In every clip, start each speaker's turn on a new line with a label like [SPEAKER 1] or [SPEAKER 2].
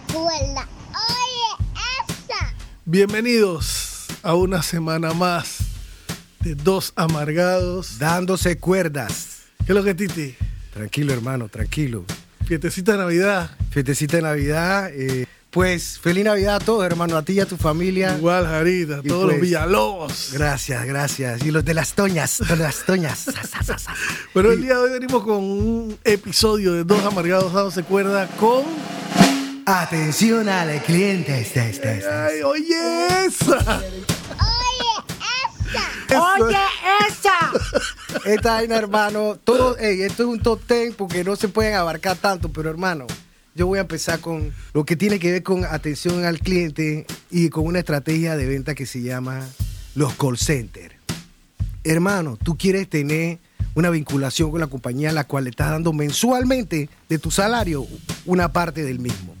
[SPEAKER 1] Cuerda. Oye, esa.
[SPEAKER 2] Bienvenidos a una semana más de Dos Amargados.
[SPEAKER 3] Dándose cuerdas.
[SPEAKER 2] ¿Qué es lo que Titi?
[SPEAKER 3] Tranquilo, hermano, tranquilo.
[SPEAKER 2] Fiestecita de Navidad.
[SPEAKER 3] Fiestecita de Navidad. eh, pues, feliz Navidad a todos, hermano, a ti y a tu familia.
[SPEAKER 2] Igual, Jarita,
[SPEAKER 3] Y
[SPEAKER 2] todos los
[SPEAKER 3] pues-
[SPEAKER 2] Villalobos.
[SPEAKER 3] Gracias, gracias. Y los de las toñas, de las toñas.
[SPEAKER 2] Pero el día de hoy venimos con un episodio de Dos Amargados dándose cuerda con.
[SPEAKER 3] Atención al cliente. Este, este, este.
[SPEAKER 2] ¡Ay, oye esa!
[SPEAKER 1] Oye, esa.
[SPEAKER 2] Oye,
[SPEAKER 3] esa! Esta vaina, hermano, todo, ey, esto es un top ten porque no se pueden abarcar tanto, pero hermano, yo voy a empezar con lo que tiene que ver con atención al cliente y con una estrategia de venta que se llama los call centers. Hermano, tú quieres tener una vinculación con la compañía a la cual le estás dando mensualmente de tu salario una parte del mismo.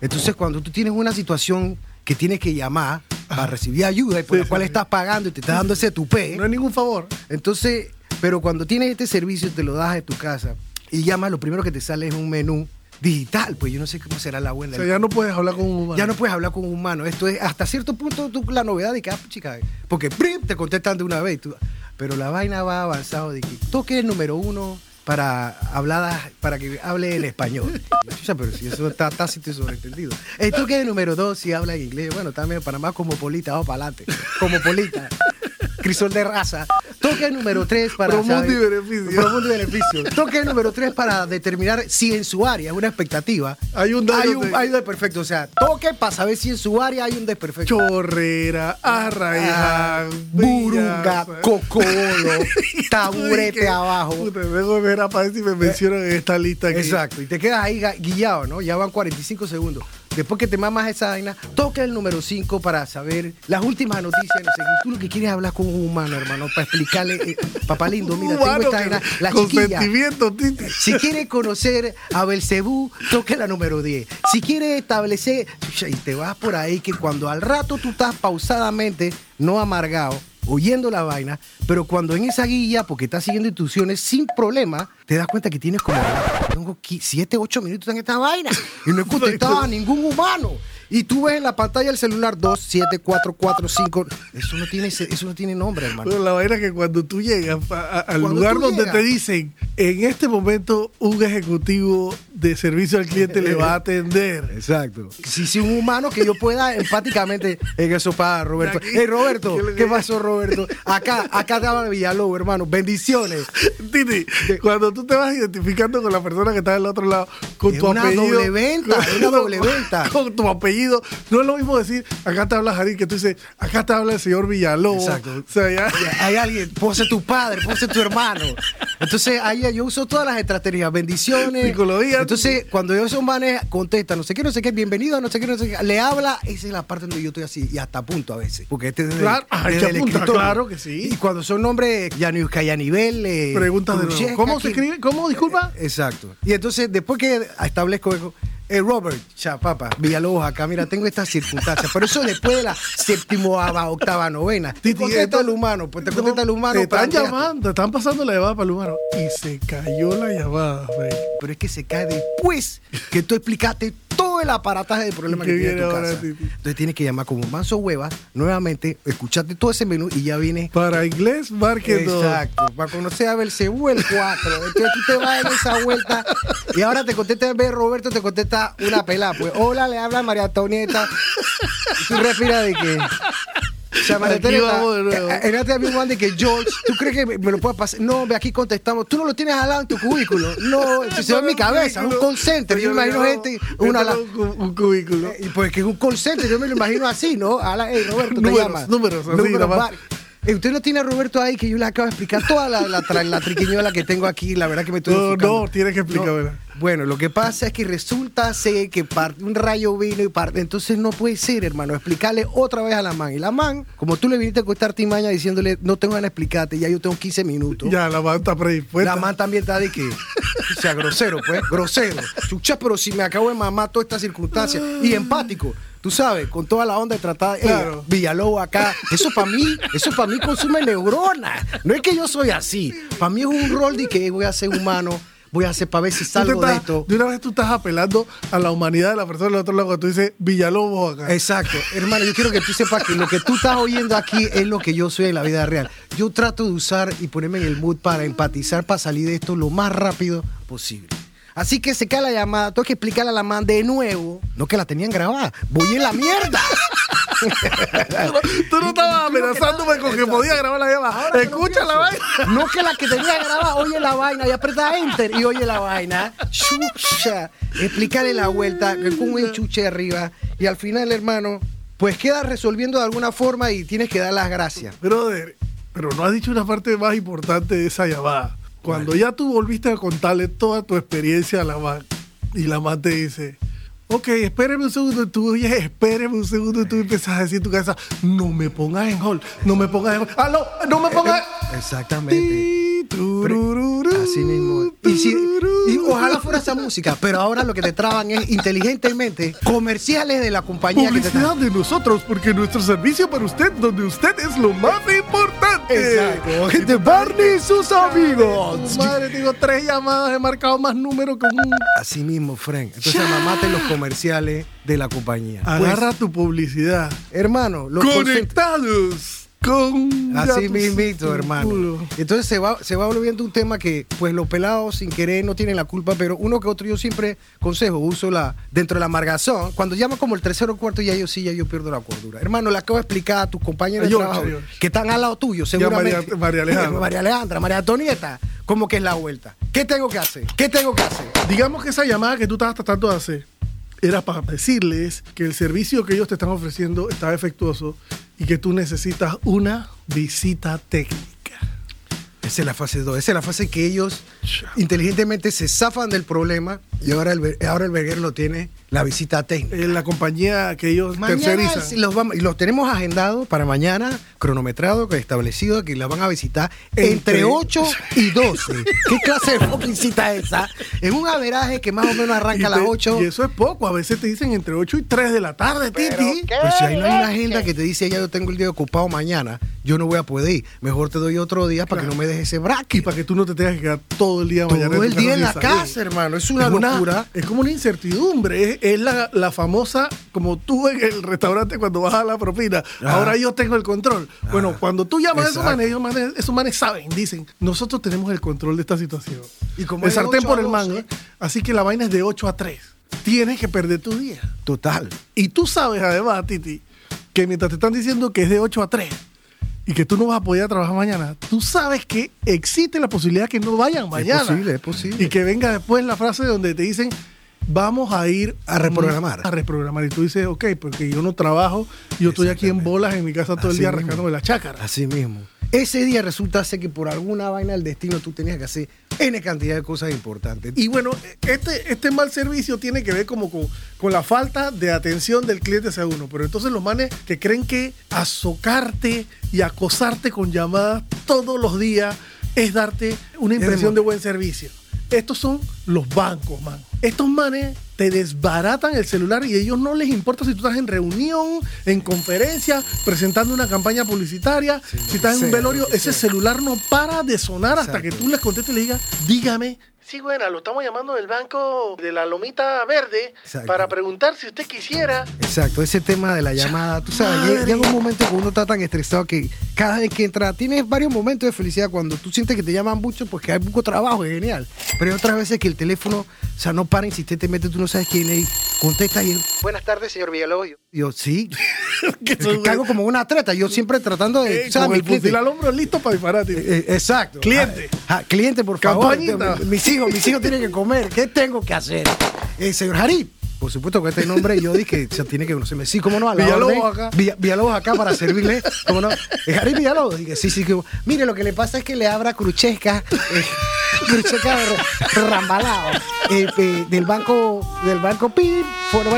[SPEAKER 3] Entonces, cuando tú tienes una situación que tienes que llamar para recibir ayuda y por
[SPEAKER 2] Sí,
[SPEAKER 3] la cual
[SPEAKER 2] sí,
[SPEAKER 3] estás pagando y te estás dando ese tupé,
[SPEAKER 2] No hay ningún favor.
[SPEAKER 3] entonces, pero cuando tienes este servicio te lo das de tu casa y llamas, lo primero que te sale es un menú digital, pues yo no sé cómo será la
[SPEAKER 2] O
[SPEAKER 3] buena.
[SPEAKER 2] sea, ya no puedes hablar con un humano.
[SPEAKER 3] Ya no puedes hablar con un humano. Esto es hasta cierto punto tú- la novedad de que, ah, chica, porque ¡prim! te contestan de una vez. tú- pero la vaina va avanzado de que toque el número uno para habladas, para que hable en español. Chucha, pero si eso está tácito y sobreentendido. El toque el número dos si habla en inglés. Bueno, también Panamá como polita, vamos para adelante. Como polita. Crisol de raza. Toque número 3 para.
[SPEAKER 2] Promundo y beneficio.
[SPEAKER 3] Promundo y beneficio. Toque el número 3 para determinar si en su área es una expectativa.
[SPEAKER 2] Hay un dato
[SPEAKER 3] Hay un,
[SPEAKER 2] de-
[SPEAKER 3] hay un desperfecto. O sea, toque para saber si en su área hay un desperfecto.
[SPEAKER 2] Chorrera, Arraiján,
[SPEAKER 3] Burunga,
[SPEAKER 2] Villas.
[SPEAKER 3] cocolo, taburete
[SPEAKER 2] que-
[SPEAKER 3] abajo.
[SPEAKER 2] Puta, vengo a ver a ver si me mencionan en esta lista aquí.
[SPEAKER 3] Exacto, y te quedas ahí guillado, ¿no? Ya van 45 segundos. Después que te mamas esa vaina, toca el número 5 para saber las últimas noticias. No sé, tú lo que quieres es hablar con un humano, hermano, para explicarle, eh, papá lindo, mira, tengo esta vaina, la
[SPEAKER 2] con
[SPEAKER 3] chiquilla. Si quiere conocer a Belcebú, toque la número 10. Si quiere establecer, y te vas por ahí que cuando al rato tú estás pausadamente, no amargado, oyendo la vaina, pero cuando en esa guía, porque estás siguiendo instrucciones sin problema, te das cuenta que tienes como tengo 7, 8 minutos en esta vaina y no he contestado a ningún humano. Y tú ves en la pantalla del celular 2, 7, 4, 4, 5. Eso no tiene, eso no tiene nombre, hermano.
[SPEAKER 2] Pero la vaina es que cuando tú llegas a- a- al
[SPEAKER 3] Cuando
[SPEAKER 2] lugar donde
[SPEAKER 3] llegas.
[SPEAKER 2] te dicen, en este momento un ejecutivo de servicio al cliente le va a atender.
[SPEAKER 3] Exacto. Si, si un humano que yo pueda empáticamente en eso para Roberto. Hey Roberto,
[SPEAKER 2] ¿Qué
[SPEAKER 3] pasó Roberto? Acá, acá estaba Villalobos, hermano. Bendiciones.
[SPEAKER 2] Titi, cuando tú te vas identificando con la persona que está del otro lado, con
[SPEAKER 3] Es
[SPEAKER 2] tu
[SPEAKER 3] una
[SPEAKER 2] apellido.
[SPEAKER 3] doble venta, es una doble venta.
[SPEAKER 2] Con tu apellido. No es lo mismo decir, acá te habla Jarín, que tú dices, acá te habla el señor Villalobos.
[SPEAKER 3] Exacto.
[SPEAKER 2] O sea, ya.
[SPEAKER 3] Hay alguien, ser tu padre, ser tu hermano. Entonces, ahí yo uso todas las estrategias, bendiciones.
[SPEAKER 2] Psicología.
[SPEAKER 3] Entonces, cuando esos manes contestan, no sé qué, no sé qué, bienvenido, no sé qué, no sé qué, le habla, esa es la parte donde yo estoy así, y hasta a punto a veces. Porque este es desde,
[SPEAKER 2] Claro,
[SPEAKER 3] desde el
[SPEAKER 2] claro que sí.
[SPEAKER 3] Y cuando son nombres Yaniuska Yanivel, eh,
[SPEAKER 2] Preguntas de nuevo. ¿Cómo se escribe? ¿Cómo? Disculpa.
[SPEAKER 3] Exacto. Y entonces, después que establezco eso, eh, Robert, ya, papá, Villalobos acá, mira, tengo estas circunstancias. Pero eso después de la séptima, octava, novena. Te contesta el humano, pues te contesta el humano.
[SPEAKER 2] Te están llamando, te están pasando la llamada para el humano. Y se cayó la llamada, güey.
[SPEAKER 3] Pero es que se cae después que tú explicaste el aparataje del problema
[SPEAKER 2] ¿Y
[SPEAKER 3] que tiene tu casa. Entonces tienes que llamar como manso hueva, nuevamente, escucharte todo ese menú y ya viene
[SPEAKER 2] Para inglés, marque.
[SPEAKER 3] Exacto, para conocer a Belcebú el 4. Entonces tú te vas en esa vuelta y ahora te contesta en vez de Roberto, te contesta una pelada. Pues hola, le habla María Antonieta. Y tú respiras de que. O sea, María este había un man de que George, ¿tú crees que me, lo puedes pasar? No, ve aquí contestamos. Tú no lo tienes al lado en tu cubículo. No, se ve en mi cabeza, un call center. Yo me imagino gente, una
[SPEAKER 2] un, cu- un cubículo.
[SPEAKER 3] eh, y pues que es un call center, yo me lo imagino así, ¿no? A la, hey, Roberto, te
[SPEAKER 2] Números,
[SPEAKER 3] llama.
[SPEAKER 2] números, así,
[SPEAKER 3] Eh, usted no tiene a Roberto ahí que yo le acabo de explicar toda la, la, tra- la triquiñuela que tengo aquí, la verdad que me estoy
[SPEAKER 2] No,
[SPEAKER 3] enfocando.
[SPEAKER 2] no, tienes que explicármela.
[SPEAKER 3] Bueno, lo que pasa es que resulta ser que parte, un rayo vino y parte. Entonces no puede ser, hermano, explicarle otra vez a la man. Y la man, como tú le viniste a costar timaña diciéndole, no tengo ganas de explicarte, ya yo tengo 15 minutos.
[SPEAKER 2] Ya, la manta está predispuesta.
[SPEAKER 3] La man también está de que, o sea, grosero, pues, grosero. Chucha, pero si me acabo de mamar toda esta circunstancia. Y empático, tú sabes, con toda la onda de tratar,
[SPEAKER 2] Claro.
[SPEAKER 3] eh, Villalobos acá. Eso para mí, eso para mí consume neuronas. No es que yo soy así. Para mí es un rol de que voy a ser humano. voy a hacer para ver si salgo de
[SPEAKER 2] estás-
[SPEAKER 3] esto.
[SPEAKER 2] de una vez tú estás apelando a la humanidad de la persona del otro lado cuando tú dices Villalobos acá.
[SPEAKER 3] Exacto. Hermano, yo quiero que tú sepas que lo que tú estás oyendo aquí es lo que yo soy en la vida real. Yo trato de usar y ponerme en el mood para empatizar, para salir de esto lo más rápido posible. Así que se cae la llamada, tengo que explicarle a la man de nuevo. No que la tenían grabada. Voy en la mierda.
[SPEAKER 2] Tú no, tú no estabas amenazándome con que podía grabar la llamada.
[SPEAKER 3] Que
[SPEAKER 2] Escucha la vaina.
[SPEAKER 3] No que la que tenía grabada oye la vaina y aprieta enter y oye la vaina. Chucha. Explicarle la vuelta con un enchuche arriba y al final, hermano, pues queda resolviendo de alguna forma y tienes que dar las gracias.
[SPEAKER 2] Brother, pero no has dicho una parte más importante de esa llamada. Cuando ya tú volviste a contarle toda tu experiencia a la man y la man te dice, ok, espéreme un segundo, tú oye, espéreme un segundo y tú empiezas a decir en tu cabeza, no me pongas en hold, no me pongas en hold, ah, no, me pongas
[SPEAKER 3] Exactamente. Así mismo. Y, si- y ojalá fuera esa música, pero ahora lo que te traban es inteligentemente comerciales de la compañía que te
[SPEAKER 2] Publicidad de nosotros, porque nuestro servicio para usted, donde usted es lo más importante.
[SPEAKER 3] Exacto. Gente, Barney y sus amigos.
[SPEAKER 2] Madre, tengo tres llamadas, he marcado más números que un...
[SPEAKER 3] Así mismo, Frank. Entonces, mamate los comerciales de la compañía. Pues,
[SPEAKER 2] Agarra tu publicidad.
[SPEAKER 3] hermano, los
[SPEAKER 2] Conectados con...
[SPEAKER 3] Así mismito, hermano.
[SPEAKER 2] culo.
[SPEAKER 3] Entonces se va, se va volviendo un tema que, pues, los pelados sin querer no tienen la culpa, pero uno que otro yo siempre consejo, uso la, dentro de la amargazón, cuando llama como el tercero o cuarto, ya yo sí, ya yo pierdo la cordura. Hermano, le acabo de explicar a tus compañeros de trabajo que están al lado tuyo, seguramente.
[SPEAKER 2] María- María Alejandra.
[SPEAKER 3] María Alejandra, María Antonieta, ¿cómo que es la vuelta? ¿Qué tengo que hacer? ¿Qué tengo que hacer?
[SPEAKER 2] Digamos que esa llamada que tú estabas tratando de hacer era para decirles que el servicio que ellos te están ofreciendo está defectuoso y que tú necesitas una visita técnica.
[SPEAKER 3] Esa es la fase 2. Esa es la fase que ellos inteligentemente se zafan del problema y ahora el, ahora el verguero lo tiene la visita técnica.
[SPEAKER 2] En la compañía que ellos tercerizan.
[SPEAKER 3] sí los, vamos, y los tenemos agendados para mañana, cronometrado, establecido, que la van a visitar entre,
[SPEAKER 2] Entre-
[SPEAKER 3] 8 y 12. ¿Qué clase de fucking cita es esa? En un averaje que más o menos arranca
[SPEAKER 2] Y
[SPEAKER 3] a las
[SPEAKER 2] te-
[SPEAKER 3] 8.
[SPEAKER 2] Y eso es poco. A veces te dicen entre 8 y 3 de la tarde, Titi.
[SPEAKER 3] Pues si ahí no hay una agenda que te dice ya yo tengo el día ocupado mañana, yo no voy a poder ir. Mejor te doy otro día para que no me dejes ese
[SPEAKER 2] Y
[SPEAKER 3] braque.
[SPEAKER 2] para que tú no te tengas que quedar todo el día mañana.
[SPEAKER 3] Todo el día en la casa, hermano. Es una
[SPEAKER 2] Es
[SPEAKER 3] locura.
[SPEAKER 2] Es como una incertidumbre. Es, es la, la famosa, como tú en el restaurante cuando vas a la propina.
[SPEAKER 3] Ajá.
[SPEAKER 2] Ahora yo tengo el control. Bueno, cuando tú llamas a esos
[SPEAKER 3] Exacto.
[SPEAKER 2] manes, esos manes, esos manes saben, dicen, nosotros tenemos el control de esta situación.
[SPEAKER 3] Y como
[SPEAKER 2] el sartén
[SPEAKER 3] 8
[SPEAKER 2] por el
[SPEAKER 3] 12.
[SPEAKER 2] mango. Así que la vaina es de 8 a 3. Tienes que perder tu día.
[SPEAKER 3] Total.
[SPEAKER 2] Y tú sabes además, Titi, que mientras te están diciendo que es de 8 a 3 y que tú no vas a poder trabajar mañana, tú sabes que existe la posibilidad que no vayan mañana.
[SPEAKER 3] posible, es posible.
[SPEAKER 2] Y que venga después la frase donde te dicen, vamos a ir
[SPEAKER 3] A reprogramar.
[SPEAKER 2] A reprogramar. Y tú dices, ok, porque yo no trabajo, yo estoy aquí en bolas en mi casa todo el día
[SPEAKER 3] mismo.
[SPEAKER 2] rascándome la chácara.
[SPEAKER 3] Así mismo. Ese día resulta ser que por alguna vaina del destino tú tenías que hacer N cantidad de cosas importantes.
[SPEAKER 2] Y bueno, este, este mal servicio tiene que ver como con, con la falta de atención del cliente hacia uno. Pero entonces los manes que creen que azocarte y acosarte con llamadas todos los días es darte una impresión de buen servicio. Estos son los bancos, man. Estos manes te desbaratan el celular y a ellos no les importa si tú estás en reunión, en conferencia, presentando una campaña publicitaria, si estás en un velorio, ese
[SPEAKER 3] sea.
[SPEAKER 2] celular no para de sonar hasta que tú les contestes y le digas, dígame. Sí, buena, lo estamos llamando del banco de la Lomita Verde
[SPEAKER 3] Exacto.
[SPEAKER 2] para preguntar si usted quisiera.
[SPEAKER 3] Exacto, ese tema de la llamada, tú sabes, llega un momento que uno está tan estresado que cada vez que entra, tienes varios momentos de felicidad cuando tú sientes que te llaman mucho porque hay poco trabajo, es genial. Pero hay otras veces que el teléfono, o sea, no para insistentemente, tú no sabes quién es, contesta y buenas tardes, señor Villalobos. Yo, yo, sí,
[SPEAKER 2] Que
[SPEAKER 3] que caigo como una atleta, yo siempre tratando de,
[SPEAKER 2] Eh,
[SPEAKER 3] tú sabes,
[SPEAKER 2] con
[SPEAKER 3] mi
[SPEAKER 2] el fusil al hombro listo para disparar. tío.
[SPEAKER 3] Eh, exacto.
[SPEAKER 2] Cliente.
[SPEAKER 3] Ah, ah, cliente, por favor.
[SPEAKER 2] Campañita.
[SPEAKER 3] Mis hijos, mis hijos tienen que comer. ¿Qué tengo que hacer? Eh, señor Jarip. Por supuesto que este nombre yo dije que se tiene que conocerme. Sí, cómo no, a la
[SPEAKER 2] Villalobos
[SPEAKER 3] orden.
[SPEAKER 2] acá.
[SPEAKER 3] Villa- Villalobos acá para servirle. ¿Cómo no? Eh, Jarip Villalobos. Dije, sí, sí. Que, mire, lo que le pasa es que le abra Cruchesca. Eh, Cruchesca rambalado. eh, eh, del banco, del banco PIB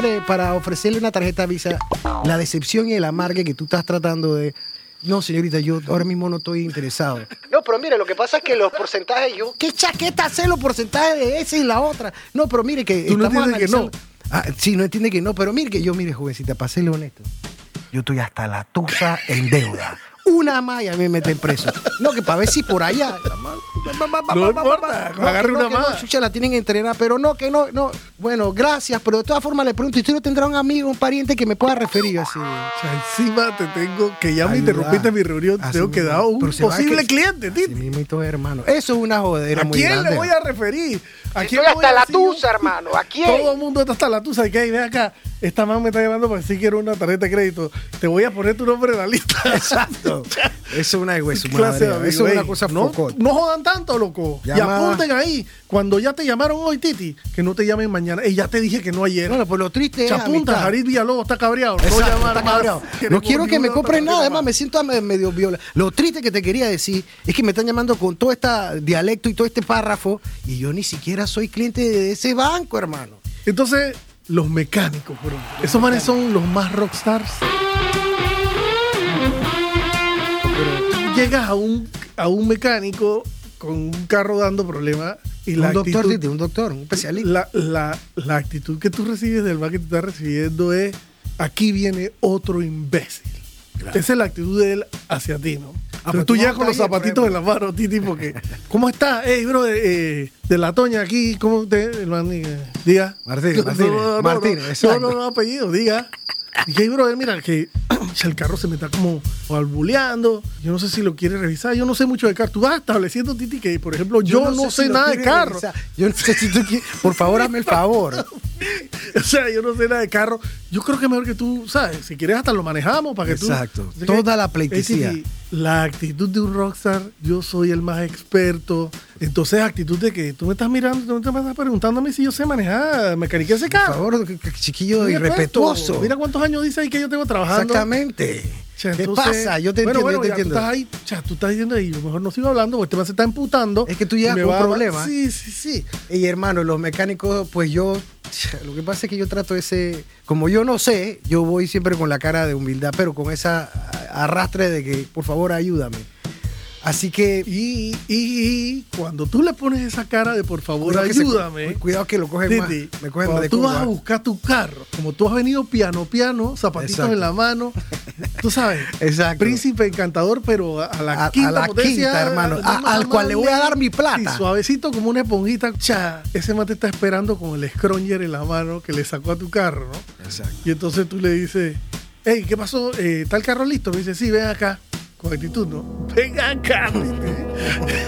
[SPEAKER 3] eh, para ofrecerle una tarjeta Visa. La decepción y el amargue que tú estás tratando de no, señorita, yo ahora mismo no estoy interesado. No, pero mire, lo que pasa es que los porcentajes, yo, ¿qué chaqueta hace los porcentajes de esa y la otra? No, pero mire que
[SPEAKER 2] Tú no entiendes que no.
[SPEAKER 3] Ah, sí, no entiende que no, pero mire que yo, mire, jovencita, para serle honesto, yo estoy hasta la tusa en deuda. una más y a mí me meten preso. No, que para ver si por allá.
[SPEAKER 2] No importa, agarre una más.
[SPEAKER 3] chucha, la tienen que entrenar, pero no, que no, no. Bueno, gracias, pero de todas formas le pregunto, ¿y usted no tendrá un amigo, un pariente que me pueda referir así?
[SPEAKER 2] O sea, encima te tengo que ya me interrumpiste mi reunión,
[SPEAKER 3] Así
[SPEAKER 2] tengo que
[SPEAKER 3] mismo.
[SPEAKER 2] dar un posible cliente,
[SPEAKER 3] Sí
[SPEAKER 2] Titi.
[SPEAKER 3] mismito, hermano. Eso es una jodera
[SPEAKER 2] ¿A
[SPEAKER 3] muy
[SPEAKER 2] quién le voy a referir? ¿A quién
[SPEAKER 3] Estoy hasta la tusa, hermano. ¿A quién?
[SPEAKER 2] Todo el mundo está hasta la tusa. Y que, "Ey, ven acá, esta man me está llamando para decir que quiero una tarjeta de crédito. Te voy a poner tu nombre en la lista.
[SPEAKER 3] Exacto. Eso es una de
[SPEAKER 2] de
[SPEAKER 3] madre. Eso es una cosa
[SPEAKER 2] no, no jodan tanto, loco. Y apunten ahí. Cuando ya te llamaron hoy, Titi, que no te llamen mañana. Ey, ya te dije que no ayer.
[SPEAKER 3] Bueno, pues lo triste es.
[SPEAKER 2] Chapunta. Jarid Villalobos está cabreado. no
[SPEAKER 3] Exacto,
[SPEAKER 2] llamar
[SPEAKER 3] está
[SPEAKER 2] más.
[SPEAKER 3] cabreado. No quiero que me compren nada, además me siento me- medio viola. Lo triste que te quería decir es que me están llamando con todo este dialecto y todo este párrafo y yo ni siquiera soy cliente de ese banco, hermano.
[SPEAKER 2] Entonces, los mecánicos, bro. Esos manes son los más rockstars. Pero tú llegas a un, a un mecánico con un carro dando problemas y la
[SPEAKER 3] un doctor,
[SPEAKER 2] actitud,
[SPEAKER 3] Titi, un doctor, un especialista.
[SPEAKER 2] la, la- la actitud que tú recibes del man que te está recibiendo es aquí viene otro imbécil. Esa es la actitud de él hacia ti, ¿no?
[SPEAKER 3] Ah,
[SPEAKER 2] Pero
[SPEAKER 3] pues
[SPEAKER 2] tú
[SPEAKER 3] tú vas
[SPEAKER 2] con los zapatitos en la mano, Titi, porque ¿cómo está? Ey, bro, eh, de la Toña aquí, ¿cómo te el man, eh, diga?
[SPEAKER 3] Martínez, Martínez, Martínez,
[SPEAKER 2] no,
[SPEAKER 3] exacto.
[SPEAKER 2] no, no, apellido, diga. Y que, bro, mira, que el carro se me está como albuleando. Yo no sé si lo quiere revisar. Yo no sé mucho de carro. Tú vas estableciendo, Titi, que, por ejemplo, yo, no, sé,
[SPEAKER 3] si
[SPEAKER 2] nada de carro.
[SPEAKER 3] revisar. Yo no sé si tú quieres. Por favor, hazme el favor.
[SPEAKER 2] O sea, yo no sé nada de carro. Yo creo que es mejor que tú, ¿sabes? Si quieres hasta lo manejamos para que tú...
[SPEAKER 3] Exacto. Toda la
[SPEAKER 2] eh,
[SPEAKER 3] pleitesía.
[SPEAKER 2] La actitud de un rockstar, yo soy el más experto. Entonces, actitud de que tú me estás mirando, tú me estás preguntando a mí si yo sé manejar, mecaniqué ese
[SPEAKER 3] Por
[SPEAKER 2] carro.
[SPEAKER 3] favor, que- que chiquillo
[SPEAKER 2] Muy
[SPEAKER 3] irrespetuoso.
[SPEAKER 2] Mira cuántos años dice ahí que yo tengo trabajando.
[SPEAKER 3] Exactamente.
[SPEAKER 2] Sea,
[SPEAKER 3] ¿Qué
[SPEAKER 2] entonces-
[SPEAKER 3] pasa? Yo te
[SPEAKER 2] bueno,
[SPEAKER 3] entiendo,
[SPEAKER 2] bueno,
[SPEAKER 3] yo te entiendo.
[SPEAKER 2] Tú estás ahí, tú estás diciendo ahí, yo mejor no sigo hablando porque este man se está emputando.
[SPEAKER 3] Es que tú llegas con un
[SPEAKER 2] a-
[SPEAKER 3] problema.
[SPEAKER 2] Sí, sí, sí.
[SPEAKER 3] Y hermano, los mecánicos, pues yo, lo que pasa es que yo trato ese, como yo no sé, yo voy siempre con la cara de humildad, pero con esa arrastre de que, por favor, ayúdame. Así que,
[SPEAKER 2] Y, y- y cuando tú le pones esa cara de por favor
[SPEAKER 3] cuidado que se-
[SPEAKER 2] ayúdame,
[SPEAKER 3] cuidado que lo cogen más, me cogen
[SPEAKER 2] cuando
[SPEAKER 3] de
[SPEAKER 2] tú vas a buscar tu carro, como tú has venido piano piano, zapatitos
[SPEAKER 3] Exacto.
[SPEAKER 2] en la mano, tú sabes,
[SPEAKER 3] Exacto.
[SPEAKER 2] príncipe encantador, pero a, la
[SPEAKER 3] A- a
[SPEAKER 2] quinta
[SPEAKER 3] la
[SPEAKER 2] potencia,
[SPEAKER 3] quinta, hermano, a- al cual le voy a dar mi plata.
[SPEAKER 2] Y suavecito como una esponjita, cha, ese mate está esperando con el scronger en la mano que le sacó a tu carro, ¿no?
[SPEAKER 3] Exacto.
[SPEAKER 2] Y entonces tú le dices, hey, ¿qué pasó? Eh, ¿Está el carro listo? Me dice, sí, ven acá. Con actitud, ¿no? Ven acá.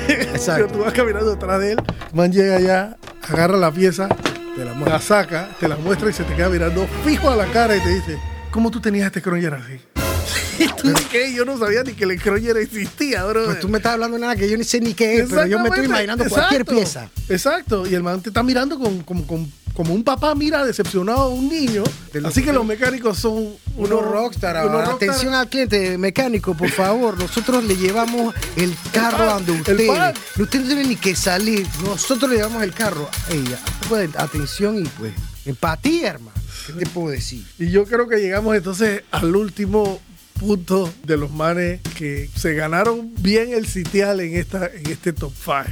[SPEAKER 3] Exacto.
[SPEAKER 2] Pero tú vas caminando detrás de él, man llega allá, agarra la pieza,
[SPEAKER 3] Te la
[SPEAKER 2] saca, te la muestra y se te queda mirando fijo a la cara y te dice, ¿cómo tú tenías este scronger así? Y tú ¿qué? Yo no sabía ni que el scronger existía, bro.
[SPEAKER 3] Pues tú me estás hablando de nada que yo ni sé ni qué es, pero yo me estoy imaginando cualquier
[SPEAKER 2] exacto,
[SPEAKER 3] pieza.
[SPEAKER 2] Exacto, y el man te está mirando con- como, como- como un papá mira decepcionado a un niño. Así que los mecánicos son
[SPEAKER 3] Uno rockstar,
[SPEAKER 2] unos rockstar.
[SPEAKER 3] atención al cliente mecánico, por favor. Nosotros le llevamos el carro
[SPEAKER 2] pan,
[SPEAKER 3] donde
[SPEAKER 2] el
[SPEAKER 3] usted. Usted no tiene ni que salir. Nosotros le llevamos el carro. Ella, pues, atención y pues empatía, hermano. ¿Qué te puedo decir?
[SPEAKER 2] Y yo creo que llegamos entonces al último punto de los manes que se ganaron bien el sitial en, esta, en este top 5.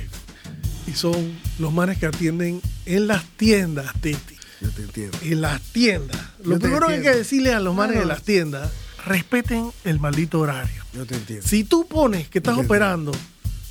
[SPEAKER 2] Y son los manes que atienden en las tiendas, Titi.
[SPEAKER 3] Yo te entiendo.
[SPEAKER 2] En las tiendas.
[SPEAKER 3] Yo
[SPEAKER 2] Lo primero que hay que decirle a los manes
[SPEAKER 3] No,
[SPEAKER 2] de las tiendas, respeten el maldito horario.
[SPEAKER 3] Yo te entiendo.
[SPEAKER 2] Si tú pones que estás operando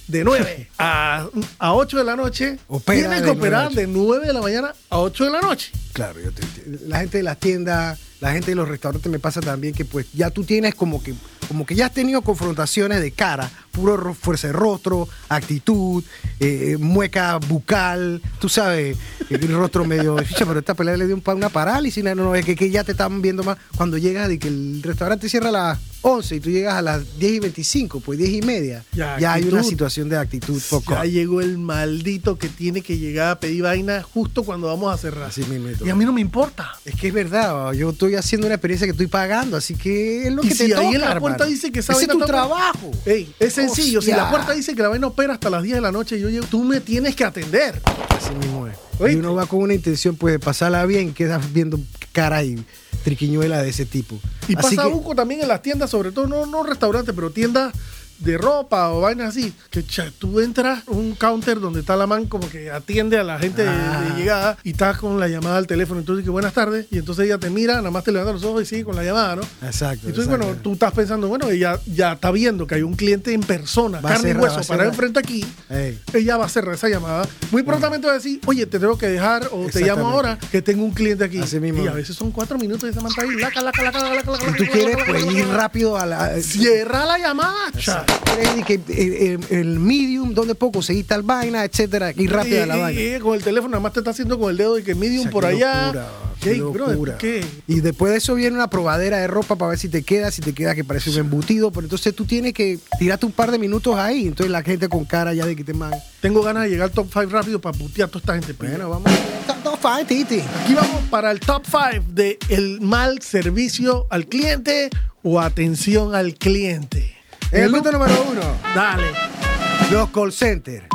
[SPEAKER 2] de 9 a, a 8 de la noche,
[SPEAKER 3] Opera
[SPEAKER 2] tienes
[SPEAKER 3] de
[SPEAKER 2] que operar
[SPEAKER 3] 9 a
[SPEAKER 2] de 9 de la mañana a 8 de la noche.
[SPEAKER 3] Claro, yo te entiendo. La gente de las tiendas, la gente de los restaurantes me pasa también que pues ya tú tienes como que como que ya has tenido confrontaciones de cara, puro ro- fuerza de rostro, actitud, eh, mueca bucal, tú sabes, el rostro medio, "Ficha, pero esta pelea le dio un una parálisis, no, no, es que, que ya te están viendo más. Cuando llegas de que el restaurante cierra a las 11 y tú llegas a las 10 y 25, pues 10 y media,
[SPEAKER 2] Ya,
[SPEAKER 3] ya, hay una situación de actitud poco.
[SPEAKER 2] Ya llegó el maldito que tiene que llegar a pedir vaina justo cuando vamos a cerrar.
[SPEAKER 3] Así mismito.
[SPEAKER 2] Y a mí no me importa.
[SPEAKER 3] Es que es verdad, yo estoy haciendo una experiencia que estoy pagando, así que es lo
[SPEAKER 2] Y
[SPEAKER 3] que
[SPEAKER 2] si
[SPEAKER 3] te
[SPEAKER 2] ahí
[SPEAKER 3] toca,
[SPEAKER 2] en la
[SPEAKER 3] hermano.
[SPEAKER 2] puerta dice que esa
[SPEAKER 3] Ese es tu trabajo.
[SPEAKER 2] Ey, es sencillo. Si la
[SPEAKER 3] Hostia.
[SPEAKER 2] puerta dice que la vaina opera hasta las 10 de la noche, yo llego, tú me tienes que atender.
[SPEAKER 3] Así mismo es.
[SPEAKER 2] Oíste.
[SPEAKER 3] Y uno va con una intención pues de pasarla bien, quedas viendo cara y triquiñuela de ese tipo.
[SPEAKER 2] Y
[SPEAKER 3] Así
[SPEAKER 2] pasa
[SPEAKER 3] que-
[SPEAKER 2] buco también en las tiendas, sobre todo, no, no restaurantes, pero tiendas de ropa o vainas así, que cha, tú entras a un counter donde está la man como que atiende a la gente de-
[SPEAKER 3] Ah.
[SPEAKER 2] de, llegada y estás con la llamada al teléfono. Entonces, que buenas tardes. Y entonces ella te mira, nada más te levanta los ojos y sigue con la llamada, ¿no?
[SPEAKER 3] Exacto.
[SPEAKER 2] Y tú,
[SPEAKER 3] exacto.
[SPEAKER 2] bueno, tú estás pensando, bueno, ella ya está viendo que hay un cliente en persona,
[SPEAKER 3] Va
[SPEAKER 2] carne y
[SPEAKER 3] cerrar, va
[SPEAKER 2] hueso, para enfrente aquí.
[SPEAKER 3] Ey.
[SPEAKER 2] Ella va a cerrar esa llamada. Muy prontamente va a decir, oye, te tengo que dejar o te llamo ahora que tengo un cliente aquí.
[SPEAKER 3] Así mismo.
[SPEAKER 2] Y a veces son cuatro minutos y esa man está ahí, laca, laca, laca, laca, laca, laca,
[SPEAKER 3] Y tú
[SPEAKER 2] laca,
[SPEAKER 3] quieres
[SPEAKER 2] laca,
[SPEAKER 3] pues
[SPEAKER 2] laca,
[SPEAKER 3] ir rápido a la.
[SPEAKER 2] Cierra la llamada, cha.
[SPEAKER 3] Que el, el- el medium, donde puedo conseguir tal vaina, etcétera, ir rápido a la
[SPEAKER 2] Y- y-
[SPEAKER 3] vaina.
[SPEAKER 2] y con el teléfono, nada más te está haciendo con el dedo y que medium
[SPEAKER 3] O sea,
[SPEAKER 2] por
[SPEAKER 3] qué
[SPEAKER 2] allá.
[SPEAKER 3] locura, qué locura.
[SPEAKER 2] ¿qué?
[SPEAKER 3] Y después de eso viene una probadera de ropa para ver si te queda, si te queda que parece un embutido. Pero entonces tú tienes que tirarte un par de minutos ahí. Entonces la gente con cara ya de que te man.
[SPEAKER 2] Tengo ganas de llegar al top 5 rápido para putear a toda esta gente. pues.
[SPEAKER 3] Bueno, vamos. No, fine, Titi.
[SPEAKER 2] Aquí vamos para el top 5 de el mal servicio al cliente o atención al cliente.
[SPEAKER 3] En el punto número uno,
[SPEAKER 2] Dale.
[SPEAKER 3] los call centers.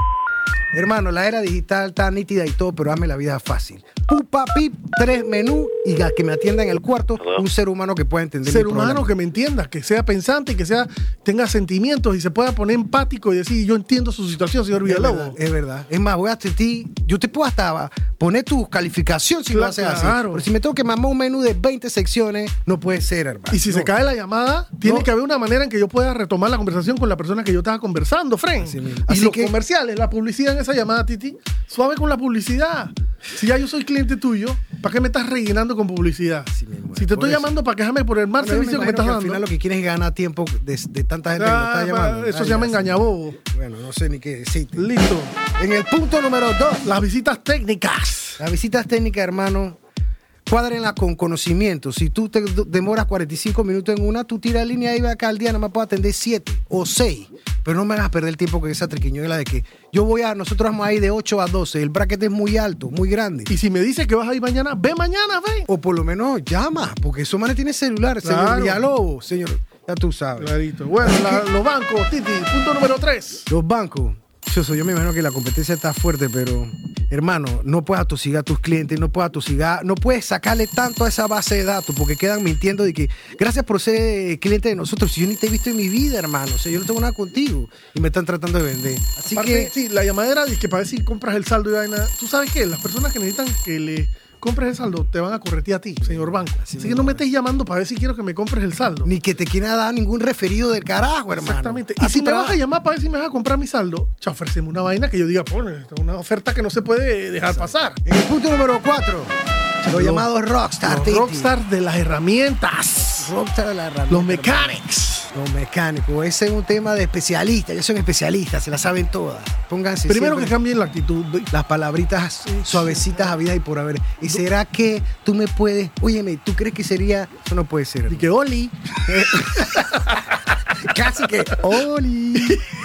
[SPEAKER 3] Hermano, la era digital está nítida y todo, pero hazme la vida fácil. Pupa, pip, tres menús y que me atienda en el cuarto, un ser humano que pueda entender
[SPEAKER 2] Ser
[SPEAKER 3] mi
[SPEAKER 2] humano
[SPEAKER 3] problema.
[SPEAKER 2] que me entienda, que sea pensante y que sea, tenga sentimientos y se pueda poner empático y decir, yo entiendo su situación, señor Villalobos.
[SPEAKER 3] es verdad. Es más, voy a ti, yo te puedo hasta poner tu calificación si lo haces así.
[SPEAKER 2] claro.
[SPEAKER 3] Pero si me tengo que mamar un menú de 20 secciones, no puede ser, hermano.
[SPEAKER 2] Y si se cae la llamada, tiene
[SPEAKER 3] No.
[SPEAKER 2] que haber una manera en que yo pueda retomar la conversación con la persona que yo estaba conversando, Fren. Y
[SPEAKER 3] Así
[SPEAKER 2] los
[SPEAKER 3] que-
[SPEAKER 2] comerciales, la publicidad en esa llamada, Titi, suave con la publicidad. Si ya yo soy cliente tuyo, ¿para qué me estás rellenando con publicidad? Si te estoy
[SPEAKER 3] eso.
[SPEAKER 2] llamando para quejarme por el mal
[SPEAKER 3] Bueno, me
[SPEAKER 2] servicio que me estás
[SPEAKER 3] que al
[SPEAKER 2] dando.
[SPEAKER 3] final lo que quieres es ganar tiempo de, de tanta gente que
[SPEAKER 2] Ah,
[SPEAKER 3] está llamando.
[SPEAKER 2] eso
[SPEAKER 3] Ah,
[SPEAKER 2] se llama engañabobo.
[SPEAKER 3] Bueno, no sé ni qué decirte.
[SPEAKER 2] Listo.
[SPEAKER 3] En el punto número dos,
[SPEAKER 2] Las visitas técnicas.
[SPEAKER 3] las visitas técnicas, hermano, cuádrenlas con conocimiento. Si tú te demoras 45 minutos en una, tú tiras línea y ve acá al día, nada más puedo atender 7 o 6. Pero no me hagas perder el tiempo con esa triquiñuela de que yo voy a, nosotros vamos ahí de 8 a 12. El bracket es muy alto, muy grande.
[SPEAKER 2] Y si me dices que vas a ir mañana, ve mañana, ve.
[SPEAKER 3] O por lo menos llama, porque eso man tiene celular, señor
[SPEAKER 2] Claro.
[SPEAKER 3] Villalobos, señor. Ya tú sabes.
[SPEAKER 2] Clarito. Bueno, la- los bancos, Titi, punto número 3.
[SPEAKER 3] Los bancos. Yo, yo me imagino que la competencia está fuerte, pero hermano, no puedes atosigar a tus clientes, no puedes atosigar, no puedes sacarle tanto a esa base de datos porque quedan mintiendo de que gracias por ser eh, cliente de nosotros. Si yo ni te he visto en mi vida, hermano, o sea, yo no tengo nada contigo y me están tratando de vender. Así
[SPEAKER 2] Aparte,
[SPEAKER 3] que
[SPEAKER 2] sí, la llamadera es que para decir compras el saldo y vaina. Tú sabes que las personas que necesitan que le compres el saldo te van a corretear a ti, señor banco. Así, que no me
[SPEAKER 3] es.
[SPEAKER 2] estés llamando para ver si quiero que me compres el saldo.
[SPEAKER 3] ni que te quiera dar ningún referido del carajo, hermano.
[SPEAKER 2] Exactamente. Y si me vas a llamar para ver si me vas a comprar mi saldo, cha, ofreceme una vaina que yo diga, pone, una oferta que no se puede dejar pasar.
[SPEAKER 3] En el punto número 4, los
[SPEAKER 2] Los-
[SPEAKER 3] llamados rockstar.
[SPEAKER 2] Los
[SPEAKER 3] Titi.
[SPEAKER 2] rockstars de las herramientas.
[SPEAKER 3] Rockstar de la herramienta,
[SPEAKER 2] Los mechanics.
[SPEAKER 3] Los mecánicos, ese es un tema de especialistas, ellos son especialistas, se la saben todas. Pónganse
[SPEAKER 2] Primero que cambien la actitud.
[SPEAKER 3] las palabritas suavecitas a vida y por haber. ¿Y será que tú me puedes, óyeme, tú crees que sería, eso no puede ser.
[SPEAKER 2] Y que Oli.
[SPEAKER 3] Casi que, Oli.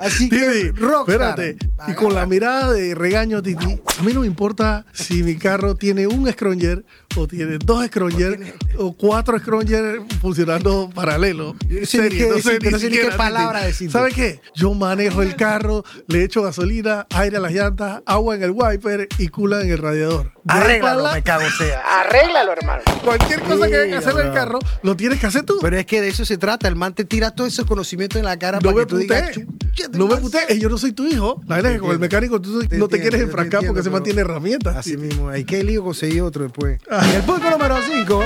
[SPEAKER 3] Así que, rockstar.
[SPEAKER 2] espérate. Y con la mirada de regaño, Titi, a mí no me importa si mi carro tiene un scronger o tiene dos scronger o cuatro scronger funcionando paralelo.
[SPEAKER 3] Yo no sé ni qué decirte, no sé ni qué palabra
[SPEAKER 2] Titi.
[SPEAKER 3] decirte.
[SPEAKER 2] ¿Sabe qué? Yo manejo el carro, le echo gasolina, aire a las llantas, agua en el wiper y cula en el radiador.
[SPEAKER 3] Arréglalo, me cago sea. Arréglalo, hermano.
[SPEAKER 2] Cualquier cosa que venga a hacer en el carro, lo tienes que hacer tú.
[SPEAKER 3] Pero es que de eso se trata. El man te tira todo ese conocimiento en la cara
[SPEAKER 2] no
[SPEAKER 3] para que tú digas.
[SPEAKER 2] Putees.
[SPEAKER 3] "Chucha,
[SPEAKER 2] No me
[SPEAKER 3] demasiado".
[SPEAKER 2] putees. Yo no soy tu hijo. La verdad es que con el mecánico tú
[SPEAKER 3] Te
[SPEAKER 2] no te
[SPEAKER 3] entiendo,
[SPEAKER 2] quieres enfrascar porque se mantiene herramientas.
[SPEAKER 3] Así mismo. Hay que lío conseguir otro después.
[SPEAKER 2] Ah.
[SPEAKER 3] El punto número 5.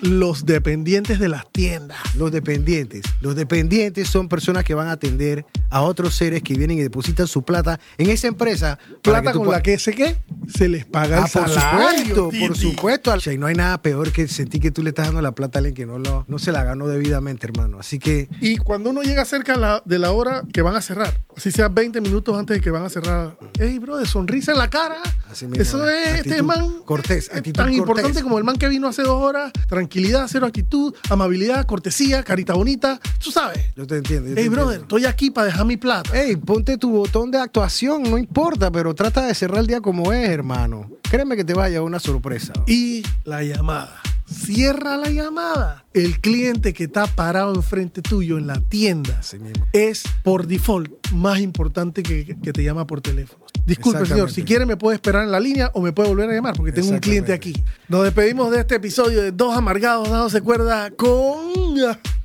[SPEAKER 2] Los dependientes de las tiendas.
[SPEAKER 3] Los dependientes. Los dependientes son personas que van a atender a otros seres que vienen y depositan su plata en esa empresa.
[SPEAKER 2] Plata con la que sé qué se les paga
[SPEAKER 3] Ah,
[SPEAKER 2] el
[SPEAKER 3] por
[SPEAKER 2] salario.
[SPEAKER 3] supuesto, por supuesto. O sea, y no hay nada peor que sentir que tú le estás dando la plata a alguien que no, lo, no se la ganó debidamente, hermano. Así que
[SPEAKER 2] Y cuando uno llega cerca la- de la hora que van a cerrar, así sea 20 minutos antes de que van a cerrar, hey, bro, de sonrisa en la cara.
[SPEAKER 3] Así mismo,
[SPEAKER 2] Eso es,
[SPEAKER 3] actitud
[SPEAKER 2] este man.
[SPEAKER 3] cortés,
[SPEAKER 2] es tan
[SPEAKER 3] cortés.
[SPEAKER 2] importante como el man que vino hace dos horas. Tranquilidad, cero actitud, amabilidad, cortesía, carita bonita. Tú sabes.
[SPEAKER 3] yo te entiendo. yo te
[SPEAKER 2] Hey, brother, estoy aquí para dejar mi plata.
[SPEAKER 3] Ey, ponte tu botón de actuación, no importa, pero trata de cerrar el día como es, hermano. Créeme que te va a llevar una sorpresa.
[SPEAKER 2] Y la llamada. Cierra la llamada. El cliente que está parado enfrente tuyo en la tienda
[SPEAKER 3] mismo.
[SPEAKER 2] es por default más importante que, que te llama por teléfono. Disculpe, señor, si quiere me puede esperar en la línea o me puede volver a llamar porque tengo un cliente aquí. Nos despedimos de este episodio de Dos Amargados dándose cuerda con...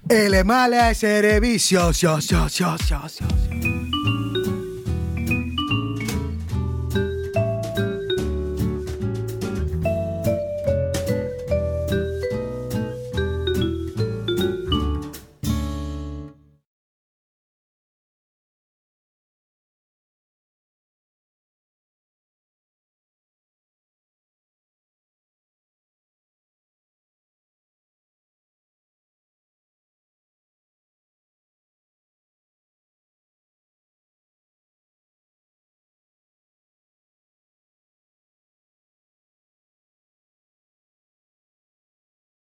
[SPEAKER 3] El mala servicio. Yo.